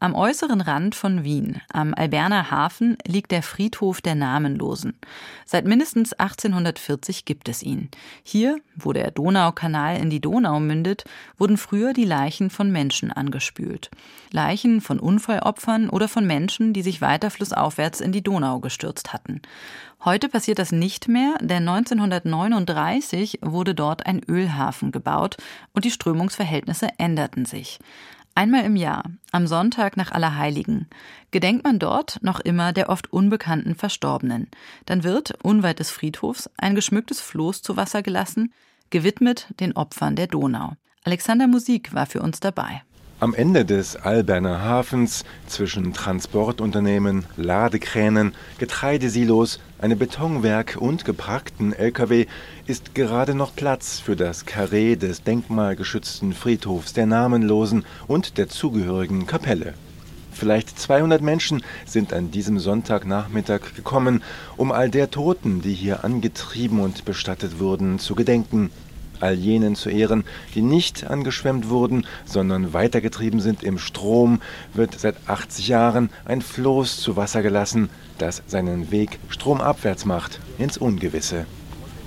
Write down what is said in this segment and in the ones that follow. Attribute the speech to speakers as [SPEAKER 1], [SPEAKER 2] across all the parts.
[SPEAKER 1] am äußeren Rand von Wien, am Alberner Hafen, liegt der Friedhof der Namenlosen. Seit mindestens 1840 gibt es ihn. Hier, wo der Donaukanal in die Donau mündet, wurden früher die Leichen von Menschen angespült. Leichen von Unfallopfern oder von Menschen, die sich weiter flussaufwärts in die Donau gestürzt hatten. Heute passiert das nicht mehr, denn 1939 wurde dort ein Ölhafen gebaut und die Strömungsverhältnisse änderten sich. Einmal im Jahr, am Sonntag nach Allerheiligen, gedenkt man dort noch immer der oft unbekannten Verstorbenen. Dann wird, unweit des Friedhofs, ein geschmücktes Floß zu Wasser gelassen, gewidmet den Opfern der Donau. Alexander Musik war für uns dabei.
[SPEAKER 2] Am Ende des Alberner Hafens zwischen Transportunternehmen, Ladekränen, Getreidesilos, einem Betonwerk und geparkten Lkw ist gerade noch Platz für das Karree des denkmalgeschützten Friedhofs der Namenlosen und der zugehörigen Kapelle. Vielleicht 200 Menschen sind an diesem Sonntagnachmittag gekommen, um all der Toten, die hier angetrieben und bestattet wurden, zu gedenken all jenen zu Ehren, die nicht angeschwemmt wurden, sondern weitergetrieben sind im Strom, wird seit 80 Jahren ein Floß zu Wasser gelassen, das seinen Weg stromabwärts macht, ins Ungewisse.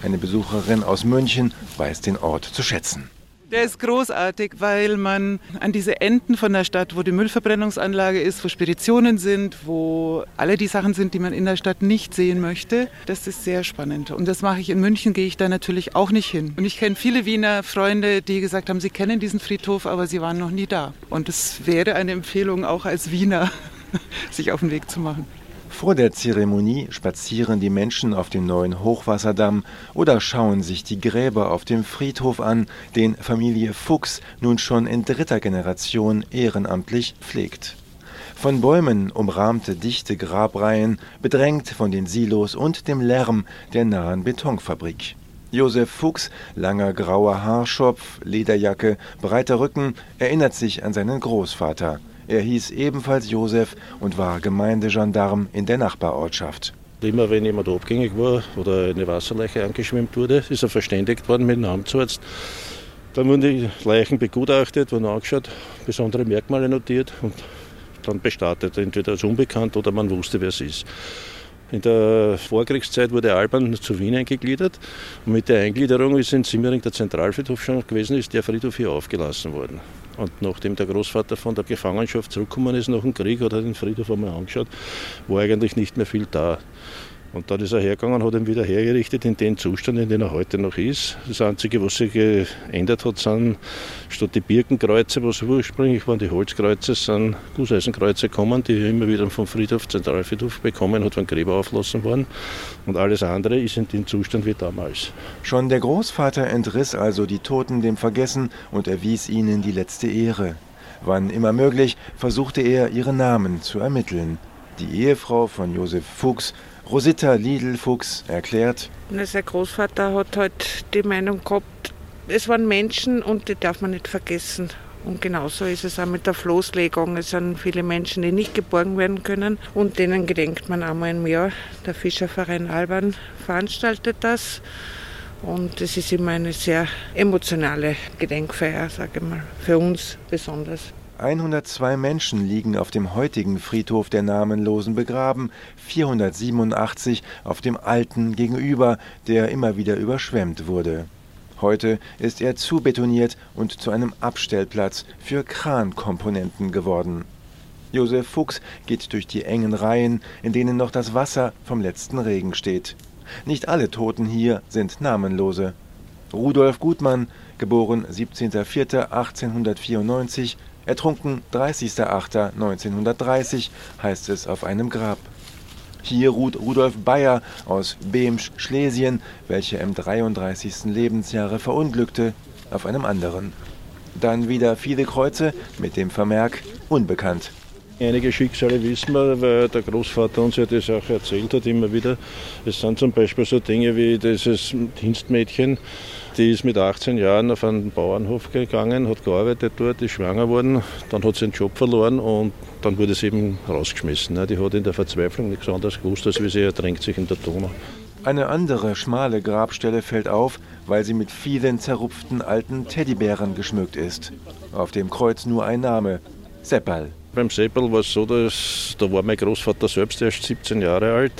[SPEAKER 2] Eine Besucherin aus München weiß den Ort zu schätzen.
[SPEAKER 3] Der ist großartig, weil man an diese Enden von der Stadt, wo die Müllverbrennungsanlage ist, wo Speditionen sind, wo alle die Sachen sind, die man in der Stadt nicht sehen möchte, das ist sehr spannend. Und das mache ich in München, gehe ich da natürlich auch nicht hin. Und ich kenne viele Wiener Freunde, die gesagt haben, sie kennen diesen Friedhof, aber sie waren noch nie da. Und es wäre eine Empfehlung, auch als Wiener, sich auf den Weg zu machen.
[SPEAKER 2] Vor der Zeremonie spazieren die Menschen auf dem neuen Hochwasserdamm oder schauen sich die Gräber auf dem Friedhof an, den Familie Fuchs nun schon in dritter Generation ehrenamtlich pflegt. Von Bäumen umrahmte dichte Grabreihen, bedrängt von den Silos und dem Lärm der nahen Betonfabrik. Josef Fuchs, langer grauer Haarschopf, Lederjacke, breiter Rücken, erinnert sich an seinen Großvater. Er hieß ebenfalls Josef und war Gemeindegendarm in der Nachbarortschaft.
[SPEAKER 4] Immer wenn jemand abgängig war oder eine Wasserleiche angeschwemmt wurde, ist er verständigt worden mit dem Amtsarzt. Dann wurden die Leichen begutachtet, wurden angeschaut, besondere Merkmale notiert und dann bestattet, entweder als unbekannt oder man wusste, wer es ist. In der Vorkriegszeit wurde Alban zu Wien eingegliedert und mit der Eingliederung, es in Simmering der Zentralfriedhof schon gewesen ist, der Friedhof hier aufgelassen worden. Und nachdem der Großvater von der Gefangenschaft zurückgekommen ist nach dem Krieg, hat er den Friedhof einmal angeschaut, war eigentlich nicht mehr viel da. Und dann ist er hergegangen, hat ihn wieder hergerichtet in den Zustand, in dem er heute noch ist. Das Einzige, was sich geändert hat, sind statt die Birkenkreuze, was ursprünglich waren, die Holzkreuze, sind Gusseisenkreuze gekommen, die er immer wieder vom Friedhof, Zentralfriedhof bekommen hat, von Gräber auflassen worden. Und alles andere ist in dem Zustand wie damals.
[SPEAKER 2] Schon der Großvater entriss also die Toten dem Vergessen und erwies ihnen die letzte Ehre. Wann immer möglich, versuchte er, ihre Namen zu ermitteln. Die Ehefrau von Josef Fuchs Rosita Lidl-Fuchs erklärt,
[SPEAKER 5] sein Großvater hat halt die Meinung gehabt, es waren Menschen und die darf man nicht vergessen. Und genauso ist es auch mit der Floßlegung. Es sind viele Menschen, die nicht geborgen werden können und denen gedenkt man einmal im Jahr. Der Fischerverein Alban veranstaltet das. Und es ist immer eine sehr emotionale Gedenkfeier, sage ich mal, für uns besonders.
[SPEAKER 2] 102 Menschen liegen auf dem heutigen Friedhof der Namenlosen begraben, 487 auf dem alten gegenüber, der immer wieder überschwemmt wurde. Heute ist er zubetoniert und zu einem Abstellplatz für Krankomponenten geworden. Josef Fuchs geht durch die engen Reihen, in denen noch das Wasser vom letzten Regen steht. Nicht alle Toten hier sind Namenlose. Rudolf Gutmann, geboren 17.04.1894, Ertrunken 30.08.1930 heißt es auf einem Grab. Hier ruht Rudolf Bayer aus Behmsch, Schlesien, welcher im 33. Lebensjahre verunglückte, auf einem anderen. Dann wieder viele Kreuze mit dem Vermerk unbekannt.
[SPEAKER 4] Einige Schicksale wissen wir, weil der Großvater uns ja das auch erzählt hat immer wieder. Es sind zum Beispiel so Dinge wie dieses Dienstmädchen, die ist mit 18 Jahren auf einen Bauernhof gegangen, hat gearbeitet dort, ist schwanger worden, dann hat sie den Job verloren und dann wurde sie eben rausgeschmissen. Die hat in der Verzweiflung nichts anderes gewusst, als wie sie ertränkt sich in der Donau.
[SPEAKER 2] Eine andere schmale Grabstelle fällt auf, weil sie mit vielen zerrupften alten Teddybären geschmückt ist. Auf dem Kreuz nur ein Name: Seppal.
[SPEAKER 4] Beim Seppel war es so, dass da war mein Großvater selbst erst 17 Jahre alt,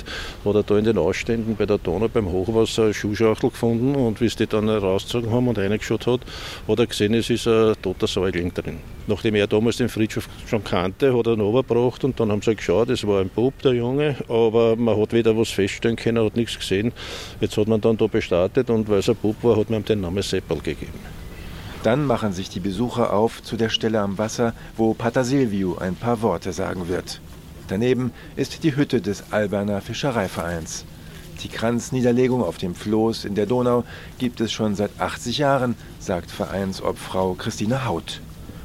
[SPEAKER 4] hat er da in den Ausständen bei der Donau beim Hochwasser eine Schuhschachtel gefunden und wie sie die dann rausgezogen haben und reingeschaut hat, hat er gesehen, es ist ein toter Säugling drin. Nachdem er damals den Friedhof schon kannte, hat er ihn runtergebracht und dann haben sie geschaut, es war ein Bub, der Junge, aber man hat weder was feststellen können, hat nichts gesehen. Jetzt hat man dann da bestartet und weil es ein Bub war, hat man ihm den Namen Seppel gegeben.
[SPEAKER 2] Dann machen sich die Besucher auf zu der Stelle am Wasser, wo Pater Silvio ein paar Worte sagen wird. Daneben ist die Hütte des Alberner Fischereivereins. Die Kranzniederlegung auf dem Floß in der Donau gibt es schon seit 80 Jahren, sagt Vereinsobfrau Christine Haut.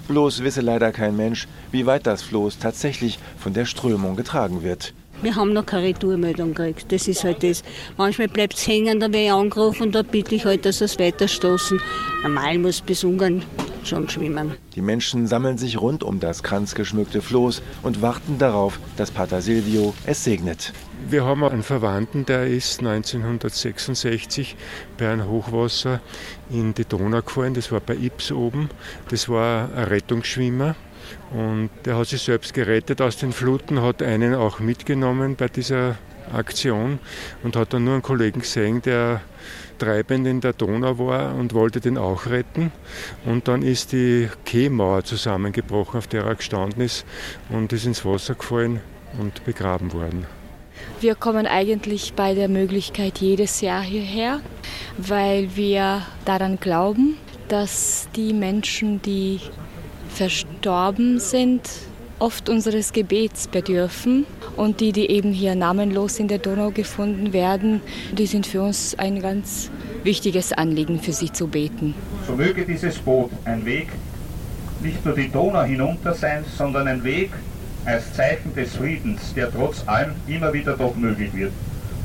[SPEAKER 2] Bloß wisse leider kein Mensch, wie weit das Floß tatsächlich von der Strömung getragen wird.
[SPEAKER 6] Wir haben noch keine Retourmeldung gekriegt. Das ist halt das. Manchmal bleibt es hängen, da werde ich angerufen und da bitte ich halt, dass es weiterstoßen. Normal muss bis Ungarn schon schwimmen.
[SPEAKER 2] Die Menschen sammeln sich rund um das kranzgeschmückte Floß und warten darauf, dass Pater Silvio es segnet.
[SPEAKER 7] Wir haben einen Verwandten, der ist 1966 bei einem Hochwasser in die Donau gefallen. Das war bei Ips oben. Das war ein Rettungsschwimmer. Und der hat sich selbst gerettet aus den Fluten, hat einen auch mitgenommen bei dieser Aktion und hat dann nur einen Kollegen gesehen, der treibend in der Donau war und wollte den auch retten. Und dann ist die Kehlmauer zusammengebrochen, auf der er gestanden ist und ist ins Wasser gefallen und begraben worden.
[SPEAKER 8] Wir kommen eigentlich bei der Möglichkeit jedes Jahr hierher, weil wir daran glauben, dass die Menschen, die verstorben sind, oft unseres Gebets bedürfen. Und die, die eben hier namenlos in der Donau gefunden werden, die sind für uns ein ganz wichtiges Anliegen, für sie zu beten.
[SPEAKER 9] So möge dieses Boot ein Weg nicht nur die Donau hinunter sein, sondern ein Weg als Zeichen des Friedens, der trotz allem immer wieder doch möglich wird.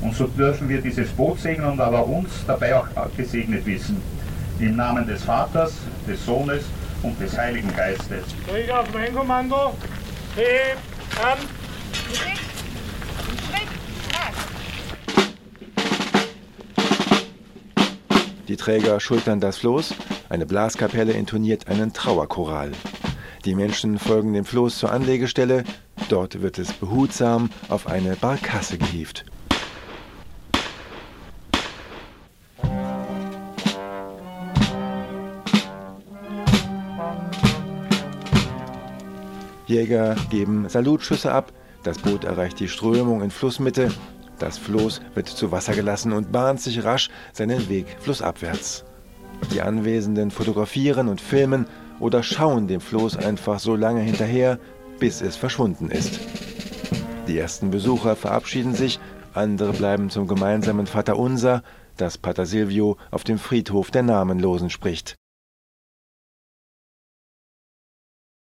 [SPEAKER 9] Und so dürfen wir dieses Boot segnen und aber uns dabei auch gesegnet wissen. Im Namen des Vaters, des Sohnes und des Heiligen Geistes.
[SPEAKER 10] Träger auf mein Kommando. Heb an.
[SPEAKER 2] Die Träger schultern das Floß, eine Blaskapelle intoniert einen Trauerchoral. Die Menschen folgen dem Floß zur Anlegestelle, dort wird es behutsam auf eine Barkasse gehievt. Jäger geben Salutschüsse ab, das Boot erreicht die Strömung in Flussmitte, das Floß wird zu Wasser gelassen und bahnt sich rasch seinen Weg flussabwärts. Die Anwesenden fotografieren und filmen oder schauen dem Floß einfach so lange hinterher, bis es verschwunden ist. Die ersten Besucher verabschieden sich, andere bleiben zum gemeinsamen Vaterunser, das Pater Silvio auf dem Friedhof der Namenlosen spricht.